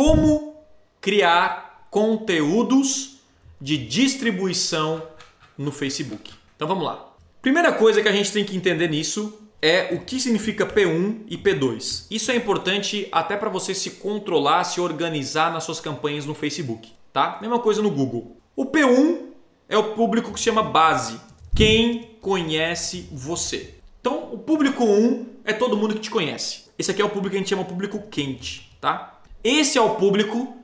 como criar conteúdos de distribuição no Facebook. Então vamos lá. Primeira coisa que a gente tem que entender nisso é o que significa P1 e P2. Isso é importante até para você se controlar, se organizar nas suas campanhas no Facebook, tá? Mesma coisa no Google. O P1 é o público que se chama base, quem conhece você. Então, o público 1 é todo mundo que te conhece. Esse aqui é o público que a gente chama público quente, tá? Esse é o público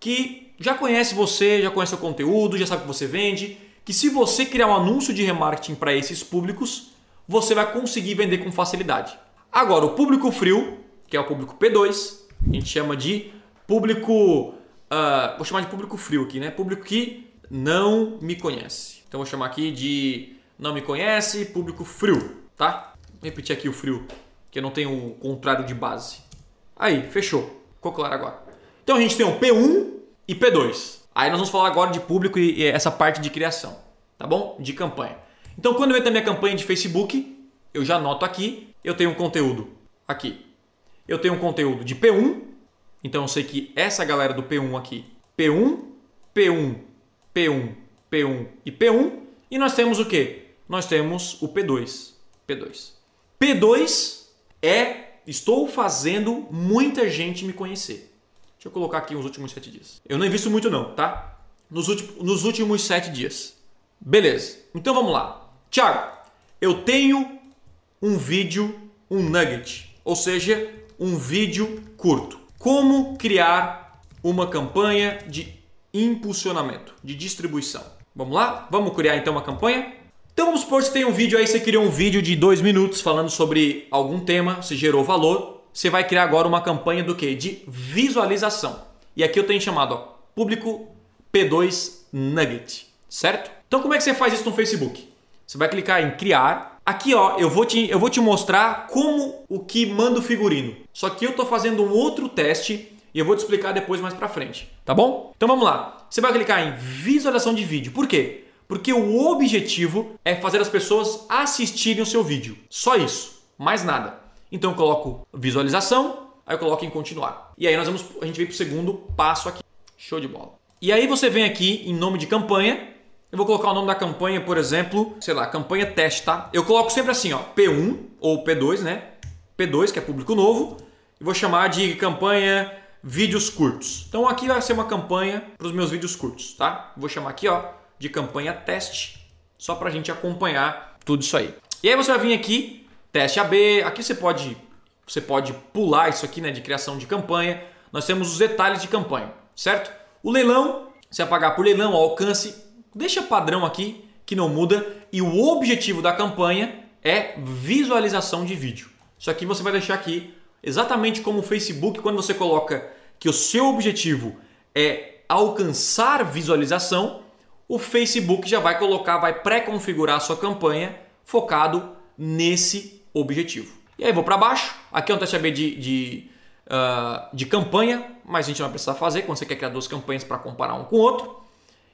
que já conhece você, já conhece o conteúdo, já sabe que você vende, que se você criar um anúncio de remarketing para esses públicos, você vai conseguir vender com facilidade. Agora, o público frio, que é o público P2, a gente chama de público. Uh, vou chamar de público frio aqui, né? Público que não me conhece. Então vou chamar aqui de não me conhece, público frio, tá? Vou repetir aqui o frio, que eu não tenho o contrário de base. Aí, fechou. Ficou claro agora. Então a gente tem o P1 e P2. Aí nós vamos falar agora de público e essa parte de criação, tá bom? De campanha. Então, quando eu entro na minha campanha de Facebook, eu já anoto aqui, eu tenho um conteúdo aqui. Eu tenho um conteúdo de P1, então eu sei que essa galera do P1 aqui, P1, P1, P1, P1 e P1, e nós temos o que? Nós temos o P2. P2. P2 é estou fazendo muita gente me conhecer. Deixa eu colocar aqui os últimos sete dias. Eu não invisto muito não, tá? Nos, últimos, nos últimos sete dias. Beleza. Então vamos lá. Tiago, eu tenho um vídeo, um nugget, ou seja, um vídeo curto. Como criar uma campanha de impulsionamento, de distribuição. Vamos lá? Vamos criar então uma campanha? Então vamos supor que você tem um vídeo aí, você criou um vídeo de dois minutos falando sobre algum tema, você gerou valor. Você vai criar agora uma campanha do que? De visualização. E aqui eu tenho chamado ó, público P2 Nugget, certo? Então como é que você faz isso no Facebook? Você vai clicar em criar. Aqui ó, eu vou te, eu vou te mostrar como o que manda o figurino. Só que eu estou fazendo um outro teste e eu vou te explicar depois mais para frente, tá bom? Então vamos lá. Você vai clicar em visualização de vídeo. Por quê? Porque o objetivo é fazer as pessoas assistirem o seu vídeo. Só isso, mais nada. Então eu coloco visualização, aí eu coloco em continuar. E aí nós vamos, a gente vem para o segundo passo aqui. Show de bola. E aí você vem aqui em nome de campanha eu vou colocar o nome da campanha, por exemplo, sei lá, campanha teste, tá? Eu coloco sempre assim, ó, P1 ou P2, né? P2, que é público novo, e vou chamar de campanha vídeos curtos. Então aqui vai ser uma campanha para os meus vídeos curtos, tá? Vou chamar aqui, ó, de campanha teste, só para a gente acompanhar tudo isso aí. E aí você vai vir aqui, teste AB, aqui você pode, você pode pular isso aqui, né, de criação de campanha. Nós temos os detalhes de campanha, certo? O leilão, você vai pagar por leilão, alcance, Deixa padrão aqui que não muda e o objetivo da campanha é visualização de vídeo. Isso aqui você vai deixar aqui exatamente como o Facebook quando você coloca que o seu objetivo é alcançar visualização, o Facebook já vai colocar, vai pré-configurar a sua campanha focado nesse objetivo. E aí vou para baixo, aqui é um teste AB de, de, uh, de campanha, mas a gente não vai precisar fazer quando você quer criar duas campanhas para comparar um com o outro.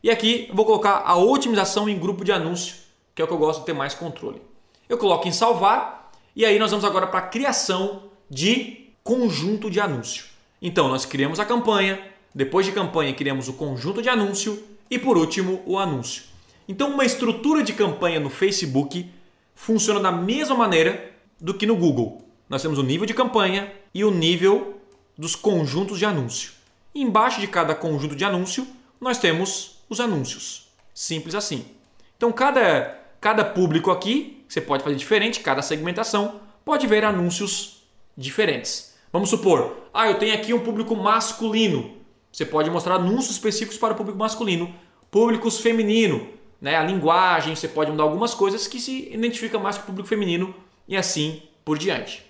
E aqui vou colocar a otimização em grupo de anúncio, que é o que eu gosto de ter mais controle. Eu coloco em salvar e aí nós vamos agora para a criação de conjunto de anúncio. Então nós criamos a campanha, depois de campanha criamos o conjunto de anúncio e por último o anúncio. Então uma estrutura de campanha no Facebook funciona da mesma maneira do que no Google. Nós temos o nível de campanha e o nível dos conjuntos de anúncio. Embaixo de cada conjunto de anúncio nós temos os anúncios. Simples assim. Então, cada, cada público aqui, você pode fazer diferente, cada segmentação pode ver anúncios diferentes. Vamos supor, ah, eu tenho aqui um público masculino. Você pode mostrar anúncios específicos para o público masculino, públicos feminino, né? A linguagem, você pode mudar algumas coisas que se identifica mais com o público feminino e assim por diante.